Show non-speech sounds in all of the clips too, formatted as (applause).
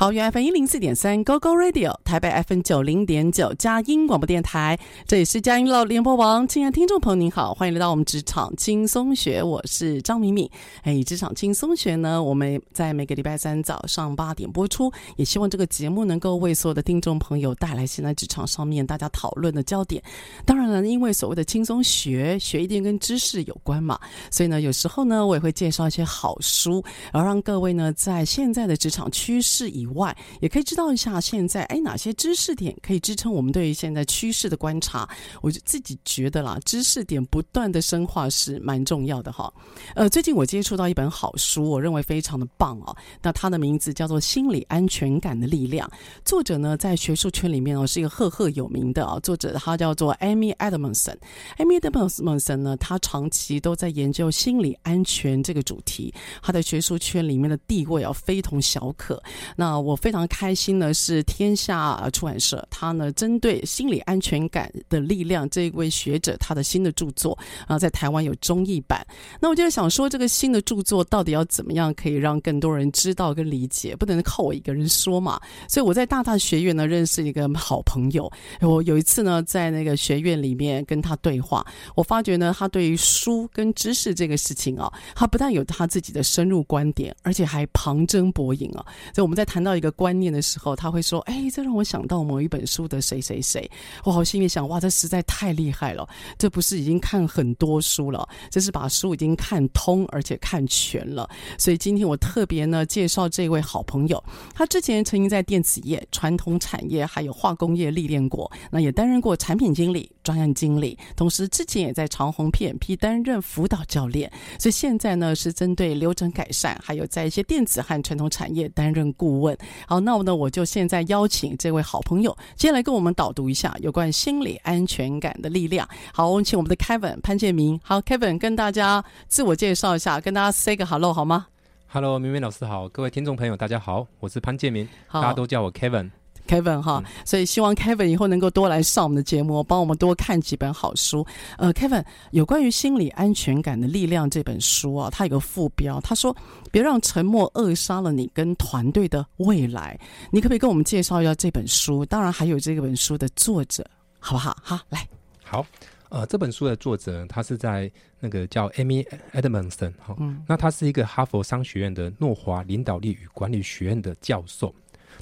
桃园 FM 一零四点三 Go Go Radio，台北 FM 九零点九佳音广播电台，这里是佳音乐联播网。亲爱的听众朋友，您好，欢迎来到我们职场轻松学，我是张敏敏。哎，职场轻松学呢，我们在每个礼拜三早上八点播出，也希望这个节目能够为所有的听众朋友带来现在职场上面大家讨论的焦点。当然了，因为所谓的轻松学，学一定跟知识有关嘛，所以呢，有时候呢，我也会介绍一些好书，然后让各位呢，在现在的职场趋势以外，也可以知道一下现在哎，哪些知识点可以支撑我们对于现在趋势的观察。我就自己觉得啦，知识点不断的深化是蛮重要的哈。呃，最近我接触到一本好书，我认为非常的棒哦。那它的名字叫做《心理安全感的力量》，作者呢在学术圈里面哦是一个赫赫有名的啊。作者他叫做 Amy Edmondson。Amy Edmondson 呢，他长期都在研究心理安全这个主题，他在学术圈里面的地位啊非同小可。那我非常开心的是，天下出版社他呢针对心理安全感的力量这一位学者他的新的著作啊，在台湾有中译版。那我就想说，这个新的著作到底要怎么样可以让更多人知道跟理解？不能靠我一个人说嘛。所以我在大大学院呢认识一个好朋友，我有一次呢在那个学院里面跟他对话，我发觉呢他对于书跟知识这个事情啊，他不但有他自己的深入观点，而且还旁征博引啊。所以我们在谈到到一个观念的时候，他会说：“哎，这让我想到某一本书的谁谁谁。”我好心里想：“哇，这实在太厉害了！这不是已经看很多书了，这是把书已经看通而且看全了。”所以今天我特别呢介绍这位好朋友，他之前曾经在电子业、传统产业还有化工业历练过，那也担任过产品经理、专案经理，同时之前也在长虹 PMP 担任辅导教练。所以现在呢是针对流程改善，还有在一些电子和传统产业担任顾问。好，那我呢，我就现在邀请这位好朋友，接下来跟我们导读一下有关心理安全感的力量。好，我们请我们的 Kevin 潘建明。好，Kevin 跟大家自我介绍一下，跟大家 say 个 hello 好吗？Hello，明明老师好，各位听众朋友大家好，我是潘建明，大家都叫我 Kevin。Kevin 哈，所以希望 Kevin 以后能够多来上我们的节目，帮我们多看几本好书。呃，Kevin 有关于心理安全感的力量这本书啊，它有个副标，他说：“别让沉默扼杀了你跟团队的未来。”你可不可以跟我们介绍一下这本书？当然还有这本书的作者，好不好？好，来，好，呃，这本书的作者他是在那个叫 Amy Edmondson 哈，嗯，那他是一个哈佛商学院的诺华领导力与管理学院的教授。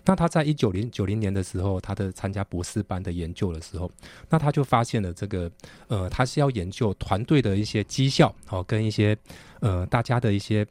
那他在一九零九零年的时候，他的参加博士班的研究的时候，那他就发现了这个，呃，他是要研究团队的一些绩效，哦，跟一些，呃，大家的一些，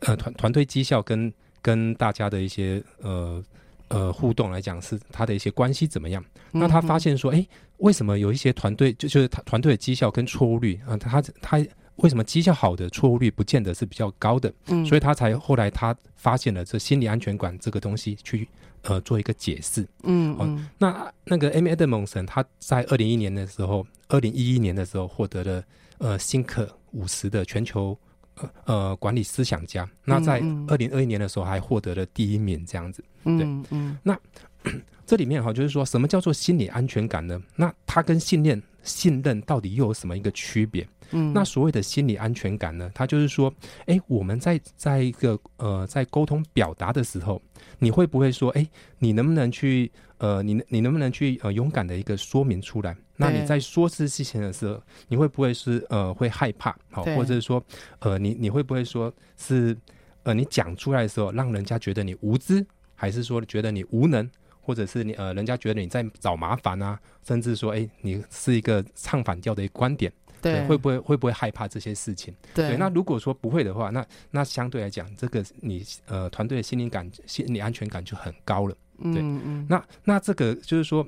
呃，团团队绩效跟跟大家的一些，呃呃互动来讲，是他的一些关系怎么样？那他发现说，哎，为什么有一些团队就就是他团队的绩效跟错误率啊，他他。为什么绩效好的错误率不见得是比较高的？嗯，所以他才后来他发现了这心理安全感这个东西，去呃做一个解释。嗯，嗯，哦，那那个 Amy Edmondson 他在二零一一年的时候，二零一一年的时候获得了呃辛克五十的全球呃呃管理思想家。那在二零二一年的时候还获得了第一名，这样子。对，嗯，嗯，那 (coughs) 这里面哈就是说什么叫做心理安全感呢？那它跟信念信任到底又有什么一个区别？嗯，那所谓的心理安全感呢？它就是说，哎，我们在在一个呃在沟通表达的时候，你会不会说，哎，你能不能去呃，你你能不能去呃勇敢的一个说明出来？那你在说这事情的时候，你会不会是呃会害怕？好，或者是说呃你你会不会说是呃你讲出来的时候，让人家觉得你无知，还是说觉得你无能？或者是你呃，人家觉得你在找麻烦啊，甚至说，哎，你是一个唱反调的一个观点，对，会不会会不会害怕这些事情？对，对那如果说不会的话，那那相对来讲，这个你呃团队的心理感、心理安全感就很高了。对，嗯嗯。那那这个就是说，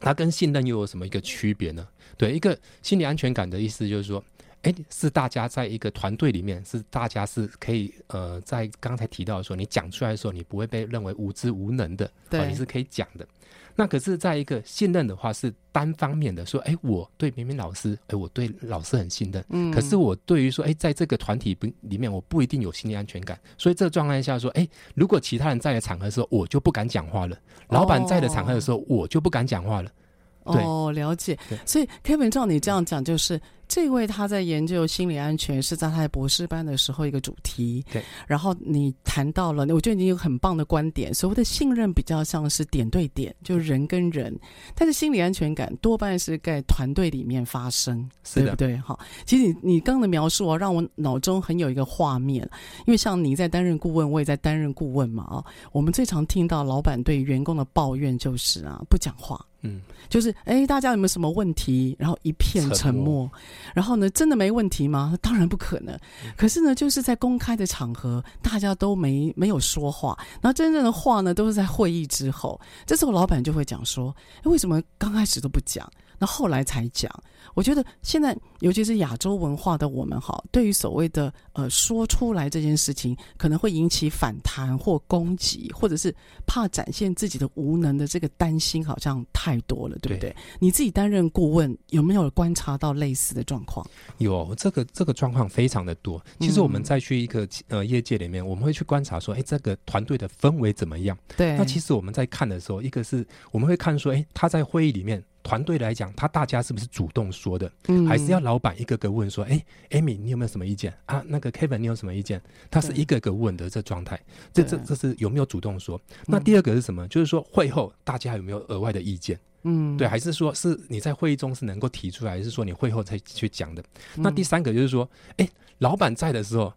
它跟信任又有什么一个区别呢？对，一个心理安全感的意思就是说。哎，是大家在一个团队里面，是大家是可以呃，在刚才提到的时候，你讲出来的时候，你不会被认为无知无能的，对、哦，你是可以讲的。那可是，在一个信任的话，是单方面的，说，哎，我对明明老师，哎，我对老师很信任，嗯，可是我对于说，哎，在这个团体不里面，我不一定有心理安全感。所以这个状态下说，哎，如果其他人在的场合的时候，我就不敢讲话了；老板在的场合的时候，我就不敢讲话了。哦，了解。所以 Kevin 照你这样讲，就是。这位他在研究心理安全，是在他在博士班的时候一个主题。对，然后你谈到了，我觉得你有很棒的观点。所谓的信任比较像是点对点，就是人跟人，但是心理安全感多半是在团队里面发生，对不对？哈，其实你你刚刚的描述啊，让我脑中很有一个画面，因为像你在担任顾问，我也在担任顾问嘛啊，我们最常听到老板对员工的抱怨就是啊，不讲话。嗯，就是哎，大家有没有什么问题？然后一片沉默。然后呢，真的没问题吗？当然不可能。可是呢，就是在公开的场合，大家都没没有说话。然后真正的话呢，都是在会议之后。这时候老板就会讲说：“欸，为什么刚开始都不讲？”那后来才讲，我觉得现在尤其是亚洲文化的我们哈，对于所谓的呃说出来这件事情，可能会引起反弹或攻击，或者是怕展现自己的无能的这个担心，好像太多了，对不对？对。你自己担任顾问，有没有观察到类似的状况？有，这个这个状况非常的多。其实我们再去一个呃业界里面，我们会去观察说，哎，这个团队的氛围怎么样？对。那其实我们在看的时候，一个是我们会看说，哎，他在会议里面。团队来讲，他大家是不是主动说的？嗯，还是要老板一个个问说：“哎，Amy，你有没有什么意见啊？那个 Kevin，你有什么意见？”他是一个个问的这状态，这这这是有没有主动说？那第二个是什么？就是说会后大家有没有额外的意见？嗯，对，还是说是你在会议中是能够提出来，还是说你会后才去讲的？那第三个就是说，哎，老板在的时候，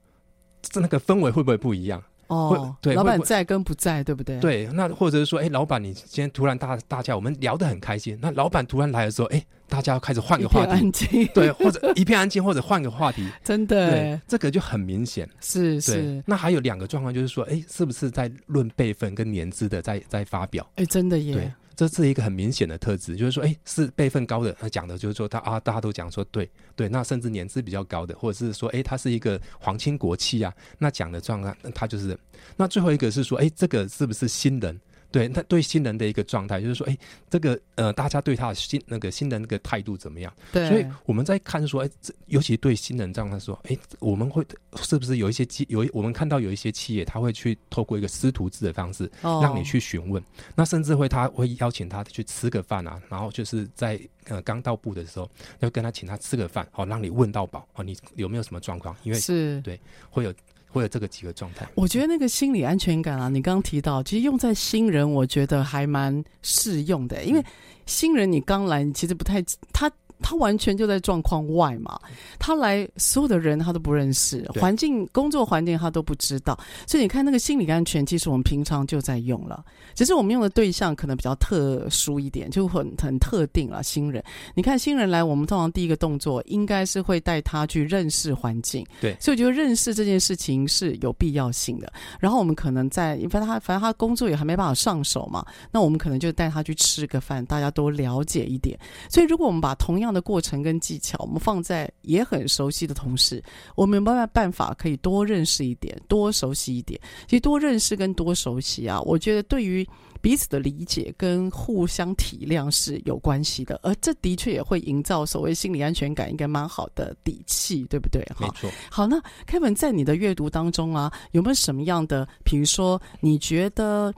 这那个氛围会不会不一样？哦，对，老板在跟不在，对不对？对，那或者是说，哎，老板，你今天突然大大家我们聊得很开心，那老板突然来的时候，哎，大家要开始换个话题，安静，对，或者一片安静，或者换个话题，(laughs) 真的，对，这个就很明显，是是。那还有两个状况，就是说，哎，是不是在论辈分跟年资的在在发表？哎，真的耶。这是一个很明显的特质，就是说，哎，是辈分高的，他讲的就是说他啊，大家都讲说对对，那甚至年资比较高的，或者是说，哎，他是一个皇亲国戚啊，那讲的状况，他就是，那最后一个是说，哎，这个是不是新人？对，他对新人的一个状态，就是说，哎，这个呃，大家对他的新那个新人那个态度怎么样？对，所以我们在看说，哎，这尤其对新人这样来说，哎，我们会是不是有一些企有我们看到有一些企业，他会去透过一个师徒制的方式，让你去询问，哦、那甚至会他会邀请他去吃个饭啊，然后就是在呃刚到部的时候，要跟他请他吃个饭，好、哦、让你问到饱，哦，你有没有什么状况？因为是对会有。会有这个几个状态，我觉得那个心理安全感啊，你刚刚提到，其实用在新人，我觉得还蛮适用的，因为新人你刚来，你其实不太他。他完全就在状况外嘛，他来所有的人他都不认识，环境工作环境他都不知道，所以你看那个心理安全，其实我们平常就在用了，只是我们用的对象可能比较特殊一点，就很很特定了。新人，你看新人来，我们通常第一个动作应该是会带他去认识环境，对，所以我觉得认识这件事情是有必要性的。然后我们可能在，反正他反正他工作也还没办法上手嘛，那我们可能就带他去吃个饭，大家都了解一点。所以如果我们把同样的的过程跟技巧，我们放在也很熟悉的同事，我们有没有办法可以多认识一点，多熟悉一点？其实多认识跟多熟悉啊，我觉得对于彼此的理解跟互相体谅是有关系的，而这的确也会营造所谓心理安全感，应该蛮好的底气，对不对？没错。好，那 Kevin 在你的阅读当中啊，有没有什么样的，比如说你觉得？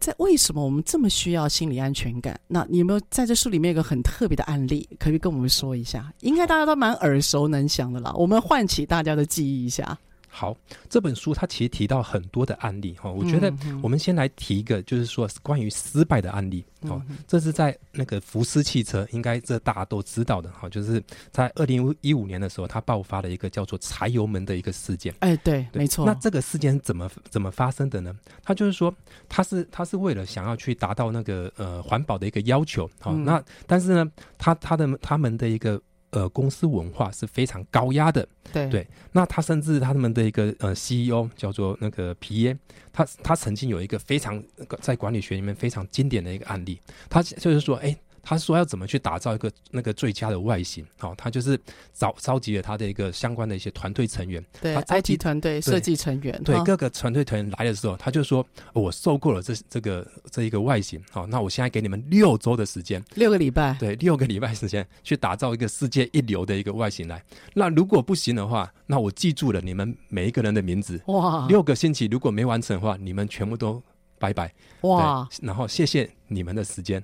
在为什么我们这么需要心理安全感？那你有没有在这书里面有个很特别的案例，可以跟我们说一下？应该大家都蛮耳熟能详的啦，我们唤起大家的记忆一下。好，这本书它其实提到很多的案例哈，我觉得我们先来提一个，就是说关于失败的案例哦。这是在那个福斯汽车，应该这大家都知道的哈，就是在二零一五年的时候，它爆发了一个叫做柴油门的一个事件。哎，对，没错。那这个事件怎么怎么发生的呢？它就是说，它是它是为了想要去达到那个呃环保的一个要求，好，那但是呢，它它的他们的一个。呃，公司文化是非常高压的，对对。那他甚至他们的一个呃 CEO 叫做那个皮耶，他他曾经有一个非常在管理学里面非常经典的一个案例，他就是说，哎。他说要怎么去打造一个那个最佳的外形？好、哦，他就是召召集了他的一个相关的一些团队成员，对，IT 团队设计成员，对，各个团队成员来的时候，他就说：“我受够了这这个这一个外形，好、哦，那我现在给你们六周的时间，六个礼拜，对，六个礼拜时间去打造一个世界一流的一个外形来。那如果不行的话，那我记住了你们每一个人的名字，哇，六个星期如果没完成的话，你们全部都拜拜，哇，然后谢谢你们的时间。”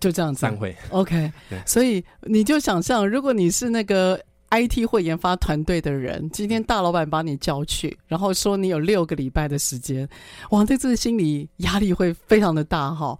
就这样子，散会。(laughs) OK，所以你就想象，如果你是那个 IT 或研发团队的人，今天大老板把你叫去，然后说你有六个礼拜的时间，哇，对这个心理压力会非常的大哈。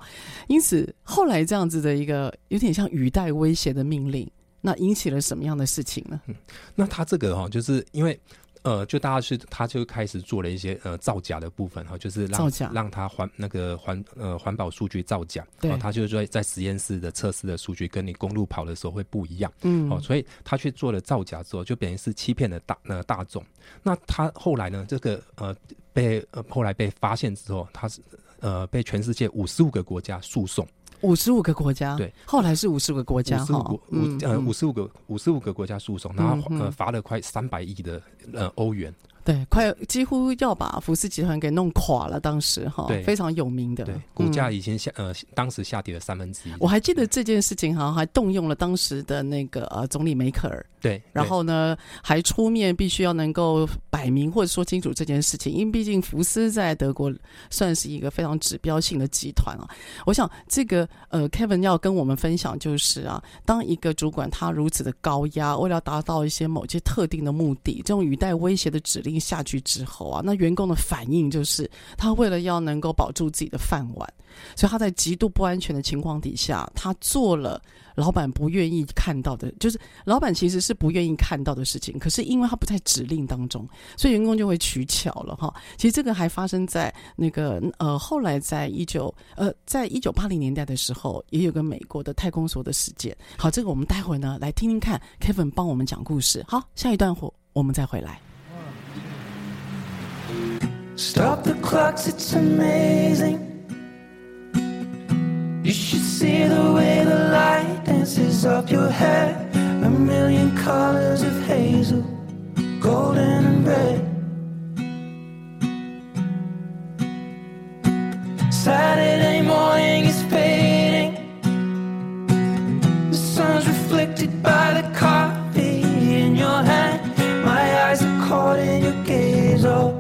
因此，后来这样子的一个有点像语带威胁的命令，那引起了什么样的事情呢？嗯，那他这个哈，就是因为。呃，就大家是，他就开始做了一些呃造假的部分哈，就是让造假让他环那个环呃环保数据造假，对，他就是说在实验室的测试的数据跟你公路跑的时候会不一样，嗯，哦，所以他去做了造假之后，就等于是欺骗了大呃大众。那他后来呢，这个呃被呃后来被发现之后，他是呃被全世界五十五个国家诉讼。五十五个国家，对，后来是五十五个国家，五十五国，五呃五十五个五十五个国家诉讼，然后呃罚了快三百亿的呃欧元。对，快几乎要把福斯集团给弄垮了。当时哈，对，非常有名的，对，股价已经下呃，当时下跌了三分之一。我还记得这件事情，好像还动用了当时的那个呃总理梅克尔。对，然后呢，还出面必须要能够摆明或者说清楚这件事情，因为毕竟福斯在德国算是一个非常指标性的集团啊。我想这个呃，Kevin 要跟我们分享就是啊，当一个主管他如此的高压，为了达到一些某些特定的目的，这种语带威胁的指令下去之后啊，那员工的反应就是他为了要能够保住自己的饭碗，所以他在极度不安全的情况底下，他做了。老板不愿意看到的，就是老板其实是不愿意看到的事情。可是因为他不在指令当中，所以员工就会取巧了哈。其实这个还发生在那个呃，后来在一九呃，在一九八零年代的时候，也有个美国的太空所的事件。好，这个我们待会呢来听听看，Kevin 帮我们讲故事。好，下一段后我们再回来。Stop the clocks, it's amazing. You should see the way the light dances up your hair. A million colors of hazel, golden and red. Saturday morning is fading. The sun's reflected by the coffee in your hand. My eyes are caught in your gaze all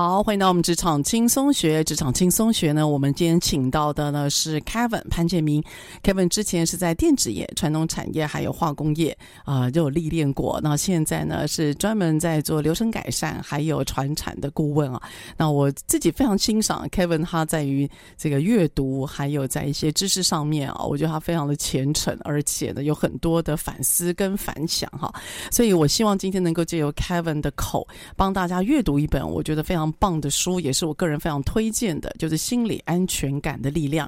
好，欢迎到我们职场轻松学。职场轻松学呢，我们今天请到的呢是 Kevin 潘建明。Kevin 之前是在电子业、传统产业还有化工业啊、呃，就有历练过。那现在呢是专门在做流程改善还有传产的顾问啊。那我自己非常欣赏 Kevin，他在于这个阅读还有在一些知识上面啊，我觉得他非常的虔诚，而且呢有很多的反思跟反响哈。所以我希望今天能够借由 Kevin 的口，帮大家阅读一本我觉得非常。棒的书，也是我个人非常推荐的，就是《心理安全感的力量》。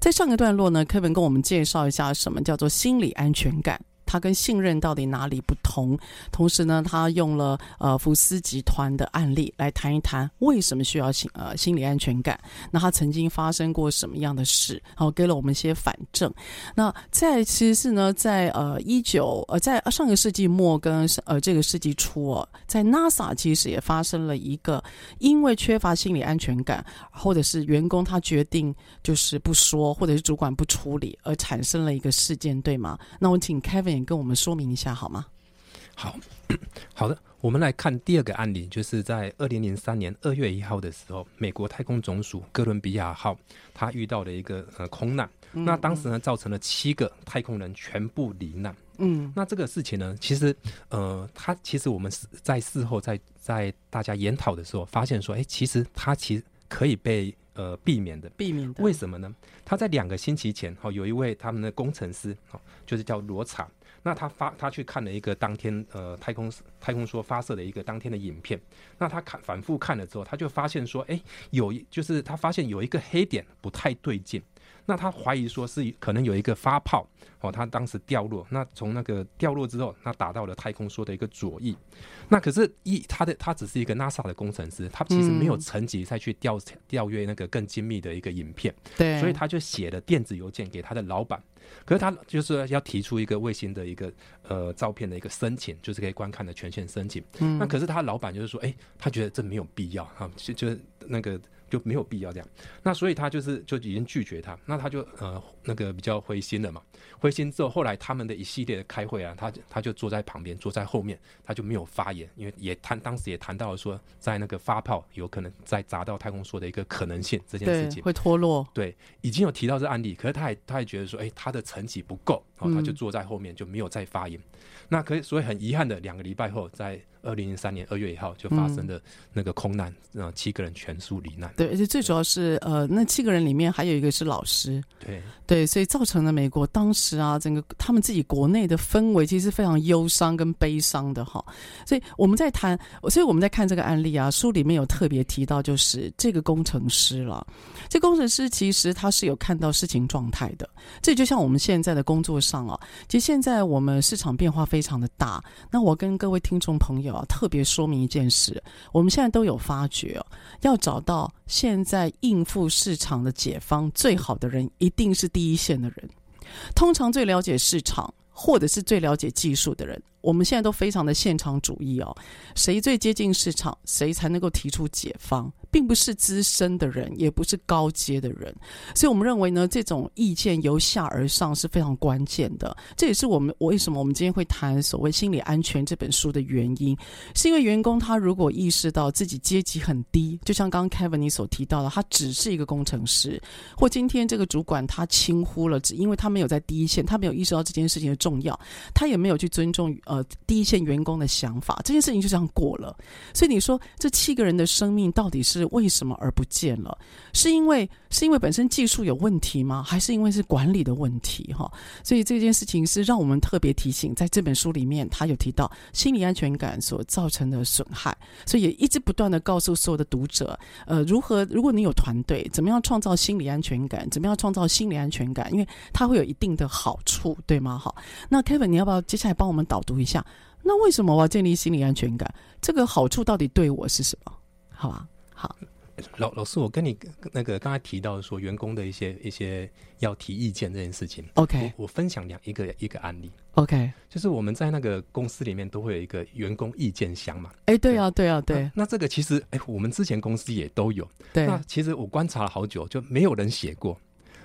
在上个段落呢柯文跟我们介绍一下什么叫做心理安全感。他跟信任到底哪里不同？同时呢，他用了呃福斯集团的案例来谈一谈为什么需要心呃心理安全感。那他曾经发生过什么样的事？然后给了我们一些反证。那在其实是呢，在呃一九呃在上个世纪末跟呃这个世纪初哦，在 NASA 其实也发生了一个因为缺乏心理安全感，或者是员工他决定就是不说，或者是主管不处理而产生了一个事件，对吗？那我请 Kevin。跟我们说明一下好吗？好，(coughs) 好的，我们来看第二个案例，就是在二零零三年二月一号的时候，美国太空总署哥伦比亚号它遇到了一个呃空难，那当时呢造成了七个太空人全部罹难。嗯，那这个事情呢，其实呃，它其实我们在事后在在大家研讨的时候发现说，哎，其实它其实可以被呃避免的，避免的。为什么呢？他在两个星期前，哈，有一位他们的工程师，哈，就是叫罗查。那他发他去看了一个当天呃太空太空梭发射的一个当天的影片，那他看反复看了之后，他就发现说，哎，有一就是他发现有一个黑点不太对劲，那他怀疑说是可能有一个发泡哦，他当时掉落，那从那个掉落之后，他打到了太空梭的一个左翼，那可是一他的他只是一个 NASA 的工程师，他其实没有层级再去调调阅那个更精密的一个影片，对，所以他就写了电子邮件给他的老板。可是他就是要提出一个卫星的一个呃照片的一个申请，就是可以观看的权限申请。嗯，那可是他老板就是说，哎，他觉得这没有必要哈，就就是那个。就没有必要这样，那所以他就是就已经拒绝他，那他就呃那个比较灰心了嘛，灰心之后，后来他们的一系列的开会啊，他他就坐在旁边，坐在后面，他就没有发言，因为也谈当时也谈到了说，在那个发炮有可能在砸到太空梭的一个可能性这件事情会脱落，对，已经有提到这案例，可是他也他也觉得说，哎，他的成绩不够，然后他就坐在后面就没有再发言，嗯、那可以所以很遗憾的两个礼拜后在。二零零三年二月一号就发生的那个空难，嗯，呃，七个人全数罹难。对，而且最主要是，呃，那七个人里面还有一个是老师。对对，所以造成了美国当当时啊，整个他们自己国内的氛围其实是非常忧伤跟悲伤的哈。所以我们在谈，所以我们在看这个案例啊，书里面有特别提到，就是这个工程师了。这工程师其实他是有看到事情状态的。这就像我们现在的工作上啊，其实现在我们市场变化非常的大。那我跟各位听众朋友。啊特别说明一件事，我们现在都有发觉哦，要找到现在应付市场的解方最好的人，一定是第一线的人。通常最了解市场或者是最了解技术的人，我们现在都非常的现场主义哦，谁最接近市场，谁才能够提出解方。并不是资深的人，也不是高阶的人，所以我们认为呢，这种意见由下而上是非常关键的。这也是我们我为什么我们今天会谈所谓心理安全这本书的原因，是因为员工他如果意识到自己阶级很低，就像刚刚 Kevin 你所提到的，他只是一个工程师，或今天这个主管他轻忽了，只因为他没有在第一线，他没有意识到这件事情的重要，他也没有去尊重呃第一线员工的想法，这件事情就这样过了。所以你说这七个人的生命到底是？是为什么而不见了？是因为是因为本身技术有问题吗？还是因为是管理的问题？哈，所以这件事情是让我们特别提醒，在这本书里面，他有提到心理安全感所造成的损害，所以也一直不断的告诉所有的读者，呃，如何如果你有团队，怎么样创造心理安全感？怎么样创造心理安全感？因为它会有一定的好处，对吗？好，那 Kevin，你要不要接下来帮我们导读一下？那为什么我要建立心理安全感？这个好处到底对我是什么？好吧。好，老老师，我跟你那个刚才提到说员工的一些一些要提意见这件事情，OK，我，我分享两一个一个案例，OK，就是我们在那个公司里面都会有一个员工意见箱嘛，哎、欸，对啊，对。啊，对，那，那这个其实哎、欸，我们之前公司也都有，对，那其实我观察了好久，就没有人写过。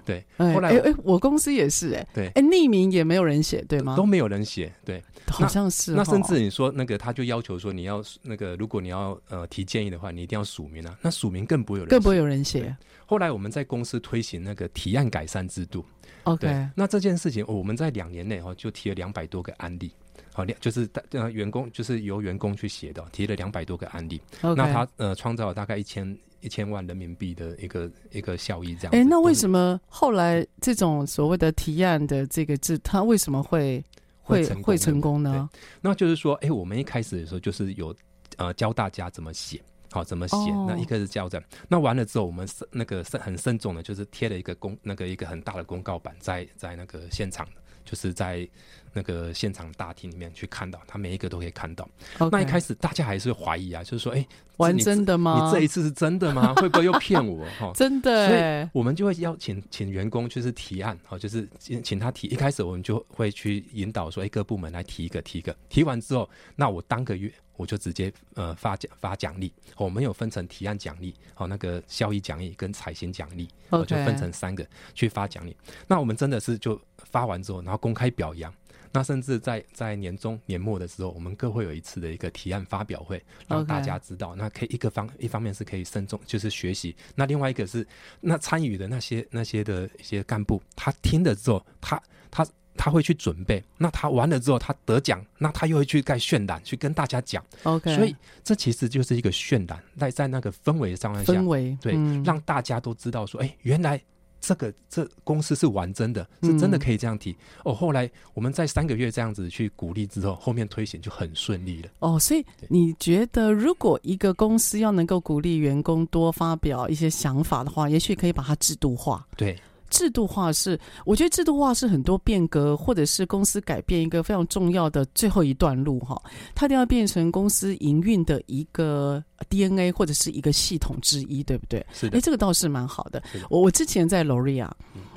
对，哎后来哎哎，我公司也是哎，对哎，匿名也没有人写，对吗？都没有人写，对。好像是。那甚至你说那个，他就要求说你要那个，如果你要呃提建议的话，你一定要署名啊。那署名更不会有人，更不会有人写。后来我们在公司推行那个提案改善制度。OK，对，那这件事情我们在两年内哦就提了两百多个案例，好，就是呃员工就是由员工去写的，提了两百多个案例。那他呃创造了大概一千一千万人民币的一个一个效益，这样。哎，那为什么后来这种所谓的提案的这个制，它为什么会？会会成功呢？那就是说，哎、欸，我们一开始的时候就是有呃教大家怎么写，好怎么写。Oh. 那一开始教这样，那完了之后，我们是那个慎很慎重的，就是贴了一个公那个一个很大的公告板在在那个现场，就是在。那个现场大厅里面去看到，他每一个都可以看到。那一开始大家还是怀疑啊，就是说，哎、欸，玩真的吗？你这一次是真的吗？(laughs) 会不会又骗我？哈，真的。所以我们就会邀请请员工就是提案，哈，就是请他提。一开始我们就会去引导说，哎、欸，各部门来提一个，提一个。提完之后，那我当个月我就直接呃发奖发奖励。我们有分成提案奖励，好，那个效益奖励跟彩薪奖励，我.就分成三个去发奖励。那我们真的是就发完之后，然后公开表扬。那甚至在在年终年末的时候，我们各会有一次的一个提案发表会，让大家知道。那可以一个方一方面是可以慎重，就是学习。那另外一个是，那参与的那些那些的一些干部，他听了之后，他他他会去准备。那他完了之后，他得奖，那他又会去盖渲染，去跟大家讲。OK，所以这其实就是一个渲染，在在那个氛围上面下，氛围对、嗯，让大家都知道说，哎、欸，原来。这个这公司是玩真的，是真的可以这样提、嗯、哦。后来我们在三个月这样子去鼓励之后，后面推行就很顺利了。哦，所以你觉得，如果一个公司要能够鼓励员工多发表一些想法的话，也许可以把它制度化。对。制度化是，我觉得制度化是很多变革或者是公司改变一个非常重要的最后一段路哈，它一定要变成公司营运的一个 DNA 或者是一个系统之一，对不对？是的。哎，这个倒是蛮好的。我我之前在 L'Oréal，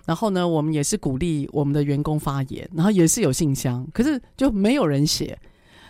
然后呢，我们也是鼓励我们的员工发言，然后也是有信箱，可是就没有人写。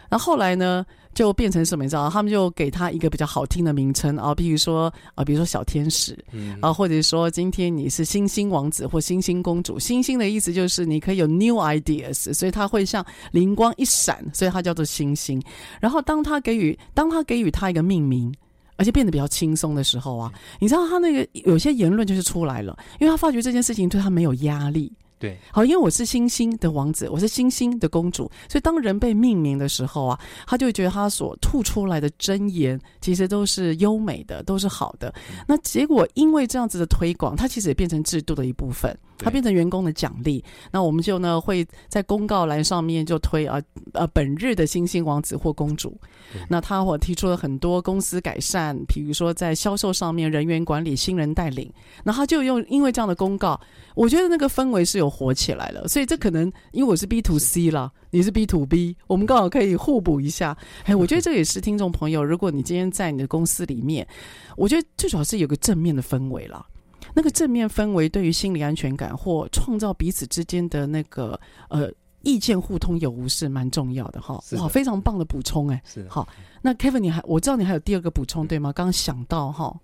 然后后来呢？就变成什么？你知道，他们就给他一个比较好听的名称啊，比如说啊，比如说小天使，嗯，啊，或者说今天你是星星王子或星星公主。星星的意思就是你可以有 new ideas，所以他会像灵光一闪，所以它叫做星星。然后当他给予当他给予他一个命名，而且变得比较轻松的时候啊，你知道他那个有些言论就是出来了，因为他发觉这件事情对他没有压力。对，好，因为我是星星的王子，我是星星的公主，所以当人被命名的时候啊，他就会觉得他所吐出来的真言其实都是优美的，都是好的。那结果因为这样子的推广，它其实也变成制度的一部分。它变成员工的奖励，那我们就呢会在公告栏上面就推啊呃本日的星星王子或公主。那他我提出了很多公司改善，比如说在销售上面人员管理、新人带领。那他就用因为这样的公告，我觉得那个氛围是有火起来了。所以这可能因为我是 B to C 啦，你是 B to B，我们刚好可以互补一下。哎，(laughs) 我觉得这也是听众朋友，如果你今天在你的公司里面，我觉得最主要是有个正面的氛围啦。那个正面氛围对于心理安全感或创造彼此之间的那个呃意见互通有无是蛮重要的哈。哇，非常棒的补充哎。是。好，那 Kevin 你还我知道你还有第二个补充对吗？刚刚想到哈。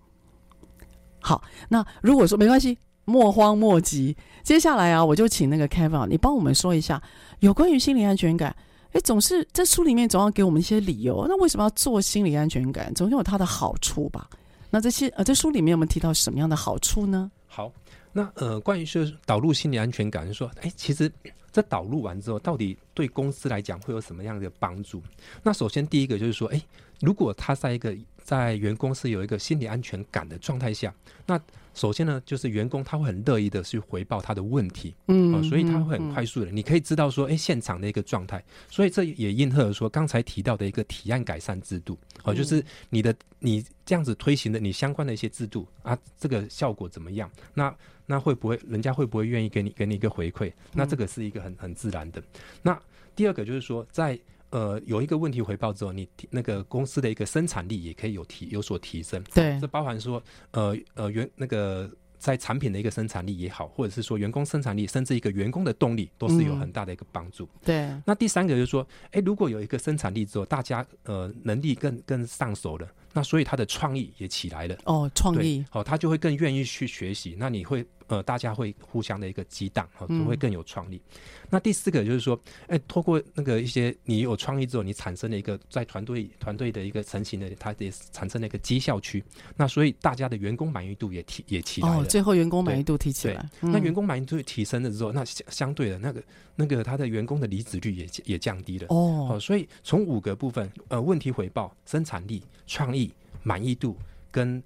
好，那如果说没关系，莫慌莫急。接下来啊，我就请那个 Kevin 你帮我们说一下有关于心理安全感。哎，总是在书里面总要给我们一些理由，那为什么要做心理安全感？总有它的好处吧。那这些呃，在书里面有没有提到什么样的好处呢？好，那呃，关于说导入心理安全感，就说，哎，其实这导入完之后，到底对公司来讲会有什么样的帮助？那首先第一个就是说，哎，如果他在一个在员工是有一个心理安全感的状态下，那首先呢，就是员工他会很乐意的去回报他的问题，嗯、呃，所以他会很快速的，你可以知道说，哎，现场的一个状态，所以这也应和了说刚才提到的一个提案改善制度，哦、呃，就是你的你这样子推行的你相关的一些制度啊，这个效果怎么样？那那会不会人家会不会愿意给你给你一个回馈？那这个是一个很很自然的。那第二个就是说在。呃，有一个问题回报之后，你那个公司的一个生产力也可以有提有所提升。对，这包含说，呃呃，原那个在产品的一个生产力也好，或者是说员工生产力，甚至一个员工的动力，都是有很大的一个帮助。嗯、对。那第三个就是说，哎，如果有一个生产力之后，大家呃能力更更上手了，那所以他的创意也起来了。哦，创意。哦，他就会更愿意去学习。那你会。呃，大家会互相的一个激荡，哦，就会更有创意。嗯、那第四个就是说，哎，透过那个一些你有创意之后，你产生了一个在团队团队的一个成型的，它也产生了一个绩效区。那所以大家的员工满意度也提也起来了。哦，最后员工满意度提起来。对，那员工满意度提升了之后，那相相对的那个那个他的员工的离职率也也降低了。哦，所以从五个部分，呃，问题回报、生产力、创意、满意度跟。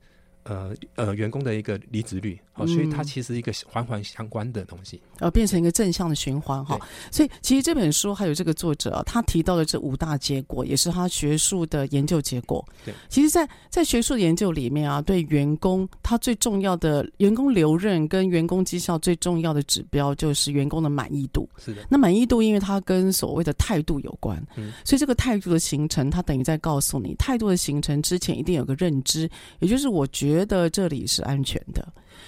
呃呃，员工的一个离职率，好，所以它其实一个环环相关的东西，呃，变成一个正向的循环哈。所以其实这本书还有这个作者啊，他提到的这五大结果，也是他学术的研究结果。对，其实在，在在学术研究里面啊，对员工他最重要的员工留任跟员工绩效最重要的指标，就是员工的满意度。是的，那满意度因为它跟所谓的态度有关，嗯，所以这个态度的形成，它等于在告诉你，态度的形成之前一定有个认知，也就是我觉。觉得这里是安全的，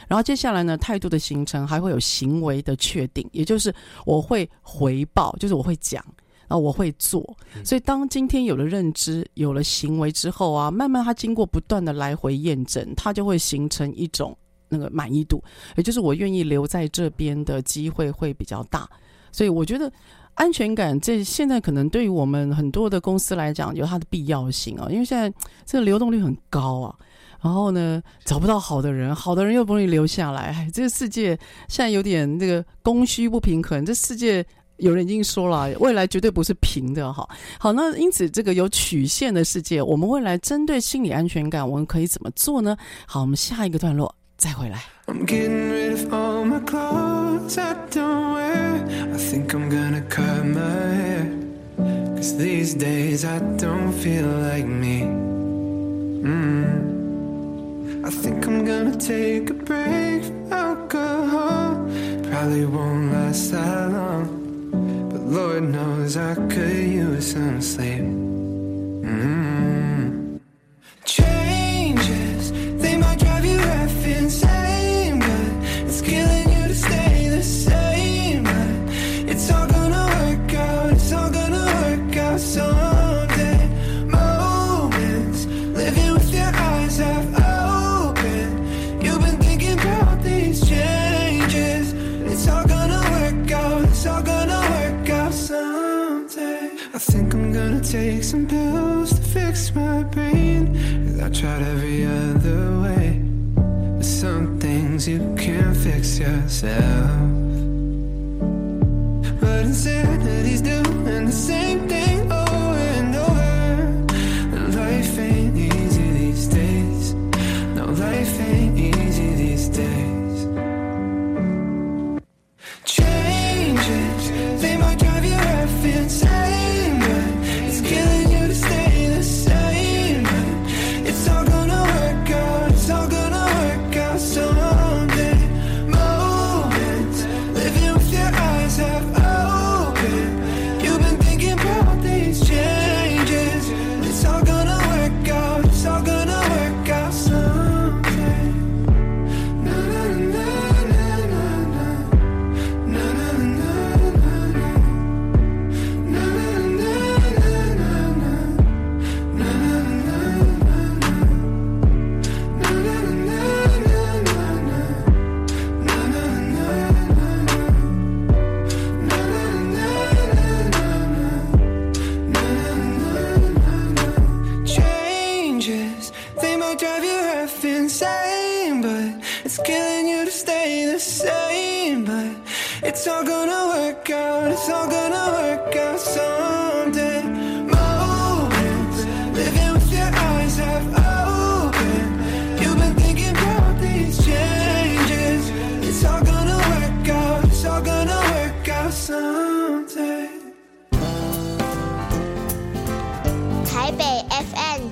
然后接下来呢，态度的形成还会有行为的确定，也就是我会回报，就是我会讲，啊我会做。所以当今天有了认知，有了行为之后啊，慢慢它经过不断的来回验证，它就会形成一种那个满意度，也就是我愿意留在这边的机会会比较大。所以我觉得安全感这现在可能对于我们很多的公司来讲有它的必要性啊，因为现在这个流动率很高啊。然后呢，找不到好的人，好的人又不容易留下来。这个世界现在有点这个供需不平衡。这世界有人已经说了，未来绝对不是平的哈。好，那因此这个有曲线的世界，我们未来针对心理安全感，我们可以怎么做呢？好，我们下一个段落再回来。I think I'm gonna take a break from alcohol. Probably won't last that long. But Lord knows I could use some sleep. Mm-hmm. Change take some pills to fix my brain. Cause I tried every other way. But some things you can't fix yourself. But insanity's doing the same thing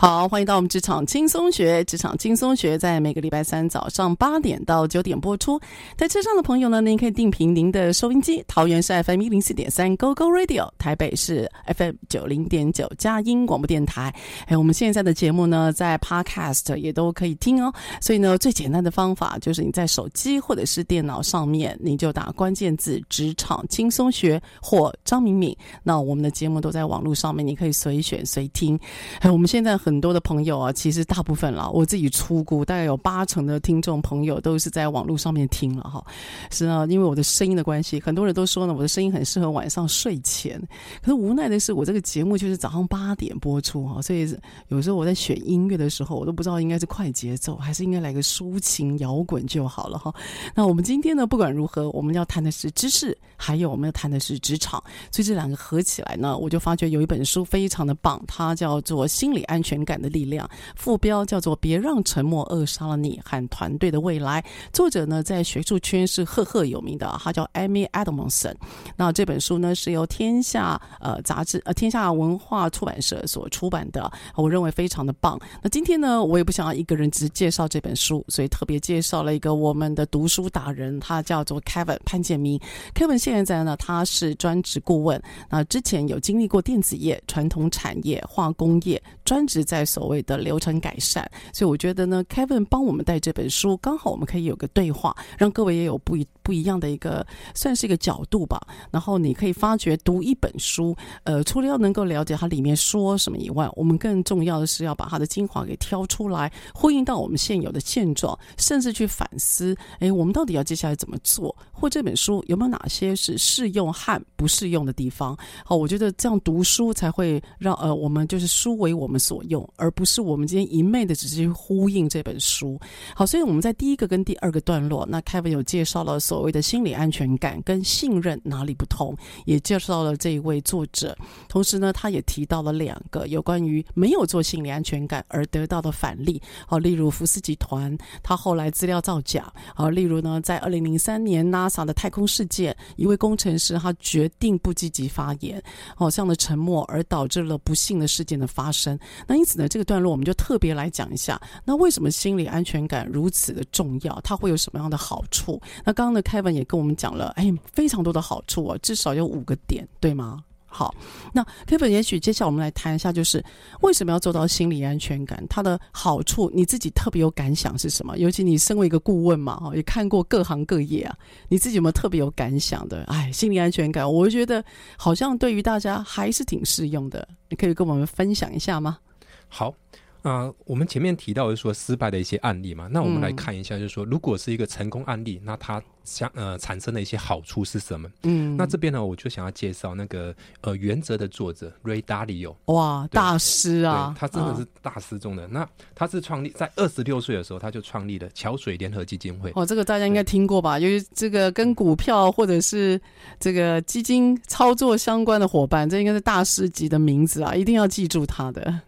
好，欢迎到我们职场轻松学。职场轻松学在每个礼拜三早上八点到九点播出。在车上的朋友呢，您可以定频您的收音机。桃园是 FM 一零四点三 Go Go Radio，台北是 FM 九零点九佳音广播电台。哎，我们现在的节目呢，在 Podcast 也都可以听哦。所以呢，最简单的方法就是你在手机或者是电脑上面，你就打关键字“职场轻松学”或张敏敏。那我们的节目都在网络上面，你可以随选随听。哎，我们现在。很很多的朋友啊，其实大部分啦，我自己出估大概有八成的听众朋友都是在网络上面听了哈。是啊，因为我的声音的关系，很多人都说呢，我的声音很适合晚上睡前。可是无奈的是，我这个节目就是早上八点播出哈，所以有时候我在选音乐的时候，我都不知道应该是快节奏，还是应该来个抒情摇滚就好了哈。那我们今天呢，不管如何，我们要谈的是知识，还有我们要谈的是职场，所以这两个合起来呢，我就发觉有一本书非常的棒，它叫做《心理安全》。情感的力量，副标叫做“别让沉默扼杀了你和团队的未来”。作者呢，在学术圈是赫赫有名的，他叫 Amy Adamson。那这本书呢，是由天下呃杂志呃天下文化出版社所出版的，我认为非常的棒。那今天呢，我也不想要一个人只介绍这本书，所以特别介绍了一个我们的读书达人，他叫做 Kevin 潘建明。Kevin 现在呢，他是专职顾问，那之前有经历过电子业、传统产业、化工业，专职。在所谓的流程改善，所以我觉得呢，Kevin 帮我们带这本书，刚好我们可以有个对话，让各位也有不一不一样的一个，算是一个角度吧。然后你可以发觉读一本书，呃，除了要能够了解它里面说什么以外，我们更重要的是要把它的精华给挑出来，呼应到我们现有的现状，甚至去反思，哎，我们到底要接下来怎么做？或这本书有没有哪些是适用和不适用的地方？好，我觉得这样读书才会让呃我们就是书为我们所用。而不是我们今天一昧的只是呼应这本书。好，所以我们在第一个跟第二个段落，那 Kevin 有介绍了所谓的心理安全感跟信任哪里不同，也介绍了这一位作者。同时呢，他也提到了两个有关于没有做心理安全感而得到的反例。好，例如福斯集团，他后来资料造假。好，例如呢，在二零零三年 NASA 的太空事件，一位工程师他决定不积极发言，好像的沉默而导致了不幸的事件的发生。那因此呢，这个段落我们就特别来讲一下，那为什么心理安全感如此的重要？它会有什么样的好处？那刚刚呢，凯文也跟我们讲了，哎，非常多的好处啊，至少有五个点，对吗？好，那 Kevin 也许接下来我们来谈一下，就是为什么要做到心理安全感？它的好处，你自己特别有感想是什么？尤其你身为一个顾问嘛，哈，也看过各行各业啊，你自己有没有特别有感想的？哎，心理安全感，我觉得好像对于大家还是挺适用的，你可以跟我们分享一下吗？好。啊、呃，我们前面提到的是说失败的一些案例嘛，那我们来看一下，就是说，如果是一个成功案例，那它相呃产生的一些好处是什么？嗯，那这边呢，我就想要介绍那个呃原则的作者 Ray Dalio。哇，大师啊，他真的是大师中的。啊、那他是创立在二十六岁的时候，他就创立了桥水联合基金会。哦，这个大家应该听过吧？因为这个跟股票或者是这个基金操作相关的伙伴，这应该是大师级的名字啊，一定要记住他的。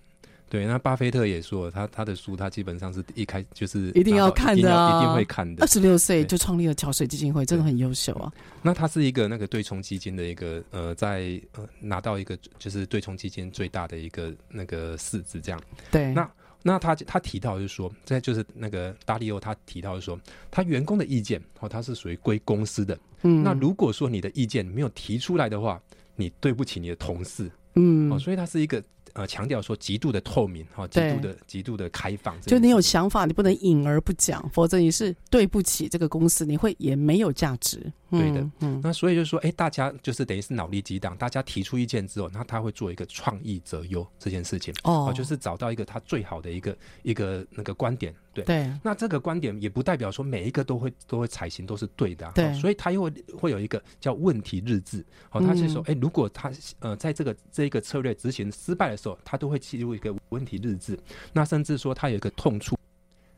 对，那巴菲特也说，他他的书，他基本上是一开就是一定要看的啊，一定会看的。二十六岁就创立了桥水基金会，真的很优秀啊。那他是一个那个对冲基金的一个呃，在呃拿到一个就是对冲基金最大的一个那个市值这样。对，那那他他提到就是说，这就是那个达利欧他提到就是说，他员工的意见哦，他是属于归公司的。嗯，那如果说你的意见没有提出来的话，你对不起你的同事。嗯，哦，所以他是一个。呃，强调说极度的透明哈，极度的极度的开放。就你有想法，你不能隐而不讲，否则你是对不起这个公司，你会也没有价值。对的，嗯，那所以就是说，哎，大家就是等于是脑力激荡，大家提出意见之后，那他会做一个创意择优这件事情，哦，就是找到一个他最好的一个一个那个观点，对对。那这个观点也不代表说每一个都会都会采行都是对的，对。所以他又会会有一个叫问题日志，哦，他是说，哎，如果他呃在这个这一个策略执行失败的时候，他都会记录一个问题日志，那甚至说他有一个痛处。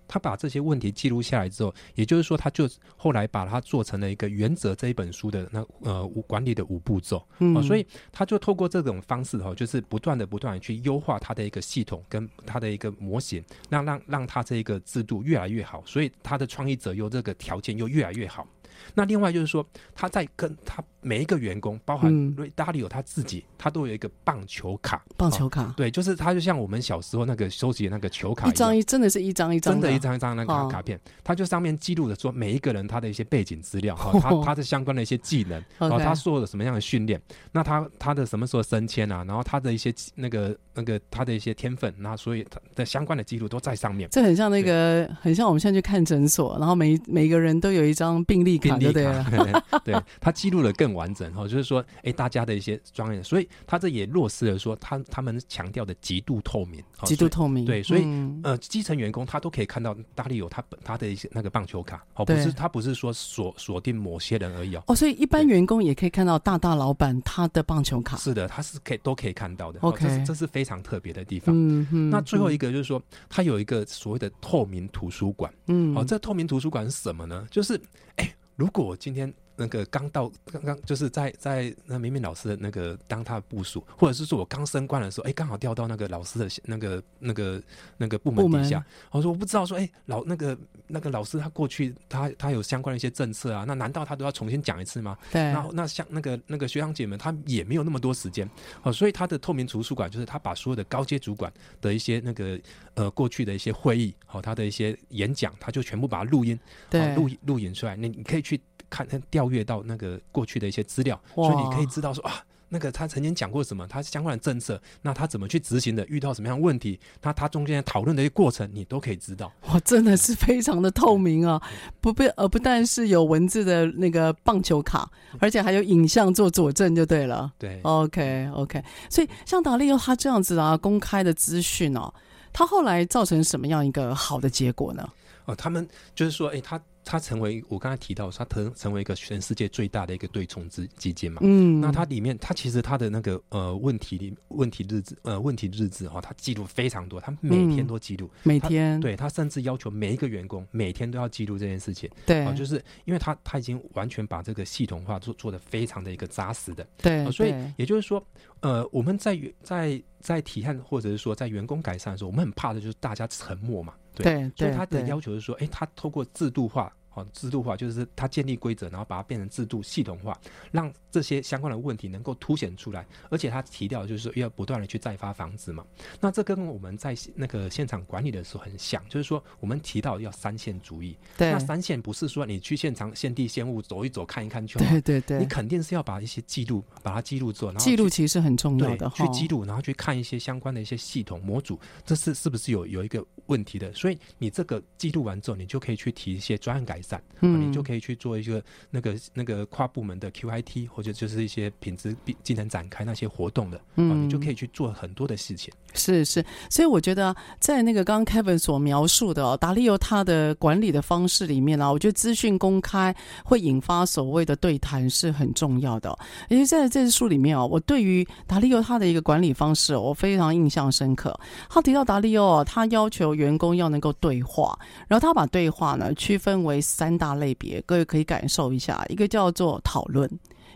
他把这些问题记录下来之后，也就是说，他就后来把它做成了一个原则这一本书的那呃管理的五步骤，所以他就透过这种方式哈、哦，就是不断的不断的去优化他的一个系统跟他的一个模型，那让让他这一个制度越来越好，所以他的创意者又这个条件又越来越好。那另外就是说，他在跟他每一个员工，包含瑞达利欧他自己，他都有一个棒球卡。棒球卡，哦、对，就是他就像我们小时候那个收集的那个球卡一，一张一真的是一张一张，真的，一张一张那个卡卡片，他、哦、就上面记录的说每一个人他的一些背景资料，哈、(laughs) 哦，他他的相关的一些技能，然后他做了什么样的训练，那他他的什么时候升迁啊，然后他的一些那个那个他的一些天分，那所以他的相关的记录都在上面。这很像那个，很像我们现在去看诊所，然后每每个人都有一张病历卡，对 (laughs) 他记录的更完整哈，就是说，哎，大家的一些专业，所以他这也落实了说，他他们强调的极度透明，极度透明。对，所以、嗯、呃，基层员工他都可以看到大力有他本他的一些那个棒球卡，哦，不是他不是说锁锁定某些人而已哦。哦，所以一般员工也可以看到大大老板他的棒球卡。是的，他是可以都可以看到的。OK，、哦、这是这是非常特别的地方。嗯嗯。那最后一个就是说，它有一个所谓的透明图书馆。嗯。哦，这透明图书馆是什么呢？就是，哎，如果我今天。那个刚到刚刚就是在在那明明老师的那个当他的部署，或者是说我刚升官的时候，哎，刚好调到那个老师的那个那个那个部门底下。我说我不知道说，哎，老那个那个老师他过去他他有相关的一些政策啊，那难道他都要重新讲一次吗？对。然后那像那个那个学长姐们，他也没有那么多时间哦，所以他的透明图书馆就是他把所有的高阶主管的一些那个呃过去的一些会议，好，他的一些演讲，他就全部把它录音，对，录录影出来，你你可以去。看，调阅到那个过去的一些资料，所以你可以知道说啊，那个他曾经讲过什么，他相关的政策，那他怎么去执行的，遇到什么样的问题，他他中间讨论的一些过程，你都可以知道。哇，真的是非常的透明啊！不不，呃，不但是有文字的那个棒球卡，而且还有影像做佐证，就对了。对，OK OK。所以像达利欧他这样子啊，公开的资讯哦，他后来造成什么样一个好的结果呢？哦，他们就是说，哎，他。它成为我刚才提到，它成成为一个全世界最大的一个对冲基基金嘛。嗯，那它里面，它其实它的那个呃问题里问题日志呃问题日志哈，它记录非常多，它每天都记录，每天对，它甚至要求每一个员工每天都要记录这件事情。对，啊，就是因为它它已经完全把这个系统化做做的非常的一个扎实的。对，所以也就是说，呃，我们在在在提案或者是说在员工改善的时候，我们很怕的就是大家沉默嘛。对，所以他的要求是说，哎，他透过制度化。好，制度化就是他建立规则，然后把它变成制度系统化，让这些相关的问题能够凸显出来。而且他提到就是说要不断的去再发房子嘛。那这跟我们在那个现场管理的时候很像，就是说我们提到要三线主义。对。那三线不是说你去现场现地现物走一走看一看就好。对对对。你肯定是要把一些记录，把它记录做，然后记录其实很重要的。去记录，然后去看一些相关的一些系统模组，这是是不是有有一个问题的？所以你这个记录完之后，你就可以去提一些专案改善。嗯。你就可以去做一个那个那个跨部门的 QIT，或者就是一些品质技能展开那些活动的，嗯，你就可以去做很多的事情。是是，所以我觉得在那个刚刚 Kevin 所描述的哦，达利欧他的管理的方式里面呢，我觉得资讯公开会引发所谓的对谈是很重要的。因为在这书里面哦，我对于达利欧他的一个管理方式，我非常印象深刻。他提到达利欧，他要求员工要能够对话，然后他把对话呢区分为三大类别。各位可以感受一下，一个叫做讨论，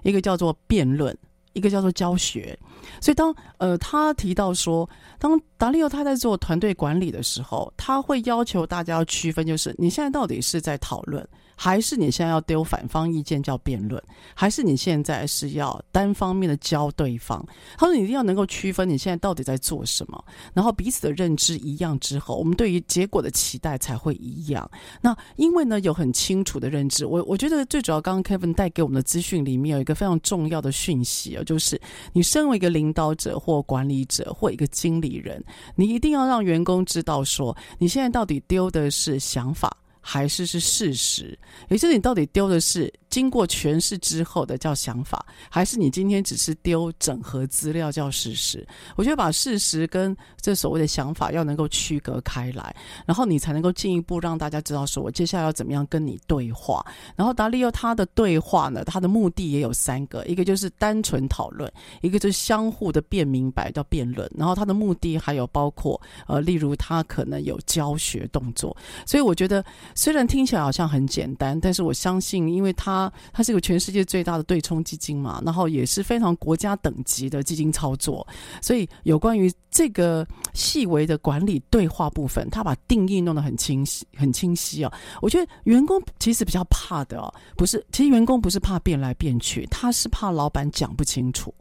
一个叫做辩论，一个叫做教学。所以当呃他提到说，当达利欧他在做团队管理的时候，他会要求大家要区分，就是你现在到底是在讨论。还是你现在要丢反方意见叫辩论，还是你现在是要单方面的教对方？他说你一定要能够区分你现在到底在做什么，然后彼此的认知一样之后，我们对于结果的期待才会一样。那因为呢有很清楚的认知，我我觉得最主要刚刚 Kevin 带给我们的资讯里面有一个非常重要的讯息啊，就是你身为一个领导者或管理者或一个经理人，你一定要让员工知道说你现在到底丢的是想法。还是是事实，也就是你到底丢的是经过诠释之后的叫想法，还是你今天只是丢整合资料叫事实？我觉得把事实跟这所谓的想法要能够区隔开来，然后你才能够进一步让大家知道说我接下来要怎么样跟你对话。然后达利欧他的对话呢，他的目的也有三个，一个就是单纯讨论，一个就是相互的辩明白叫辩论，然后他的目的还有包括呃，例如他可能有教学动作，所以我觉得。虽然听起来好像很简单，但是我相信，因为他它它是个全世界最大的对冲基金嘛，然后也是非常国家等级的基金操作，所以有关于这个细微的管理对话部分，他把定义弄得很清晰，很清晰啊。我觉得员工其实比较怕的哦，不是，其实员工不是怕变来变去，他是怕老板讲不清楚，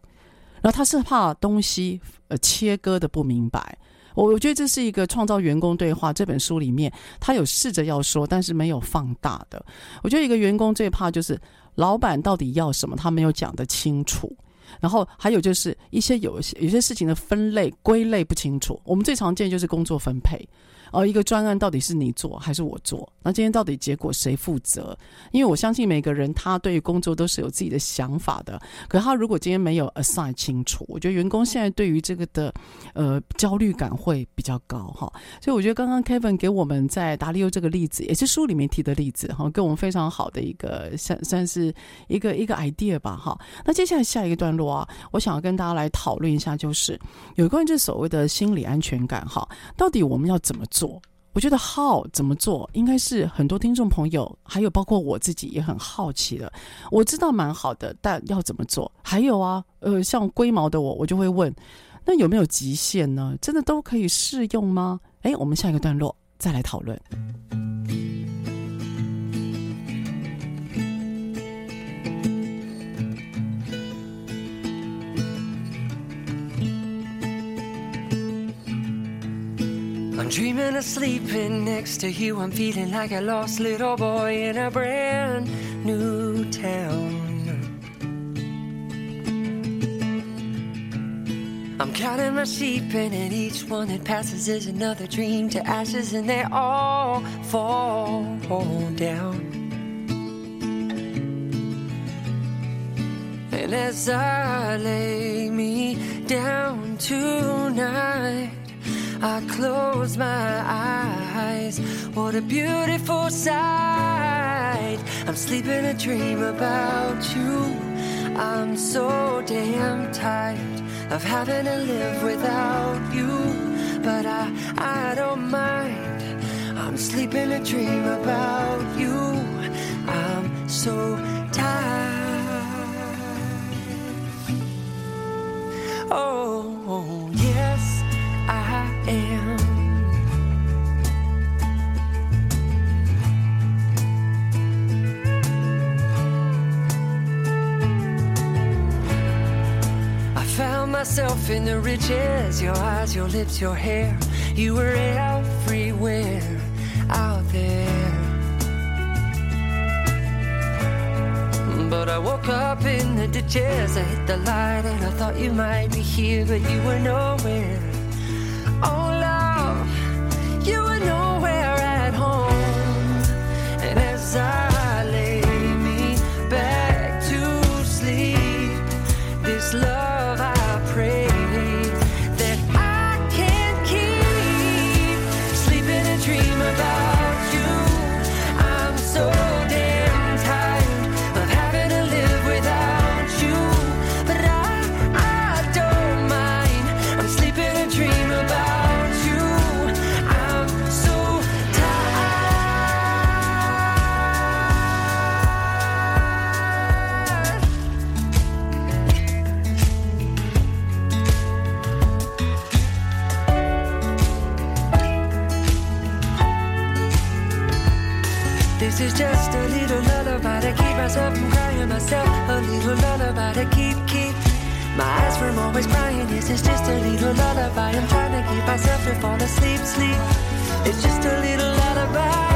然后他是怕东西呃切割的不明白。我我觉得这是一个创造员工对话这本书里面，他有试着要说，但是没有放大的。我觉得一个员工最怕就是老板到底要什么，他没有讲得清楚。然后还有就是一些有些有些事情的分类归类不清楚。我们最常见就是工作分配。哦，一个专案到底是你做还是我做？那今天到底结果谁负责？因为我相信每个人他对于工作都是有自己的想法的。可他如果今天没有 assign 清楚，我觉得员工现在对于这个的呃焦虑感会比较高哈。所以我觉得刚刚 Kevin 给我们在达利欧这个例子，也是书里面提的例子哈，给我们非常好的一个算算是一个一个 idea 吧哈。那接下来下一个段落啊，我想要跟大家来讨论一下，就是有关于这所谓的心理安全感哈，到底我们要怎么做？我觉得 how 怎么做，应该是很多听众朋友，还有包括我自己也很好奇的。我知道蛮好的，但要怎么做？还有啊，呃，像龟毛的我，我就会问，那有没有极限呢？真的都可以适用吗？诶，我们下一个段落再来讨论。I'm dreaming of sleeping next to you. I'm feeling like a lost little boy in a brand new town. I'm counting my sheep, and each one that passes is another dream to ashes, and they all fall down. And as I lay me down tonight. I close my eyes. What a beautiful sight. I'm sleeping a dream about you. I'm so damn tired of having to live without you. But I, I don't mind. I'm sleeping a dream about you. I'm so tired. Oh, yes. I am. I found myself in the riches your eyes, your lips, your hair. You were everywhere out there. But I woke up in the ditches. I hit the light and I thought you might be here, but you were nowhere. Myself from crying myself. A little lullaby to keep, keep my eyes from always crying. This is just a little lullaby. I'm trying to keep myself from falling asleep, sleep. It's just a little lullaby.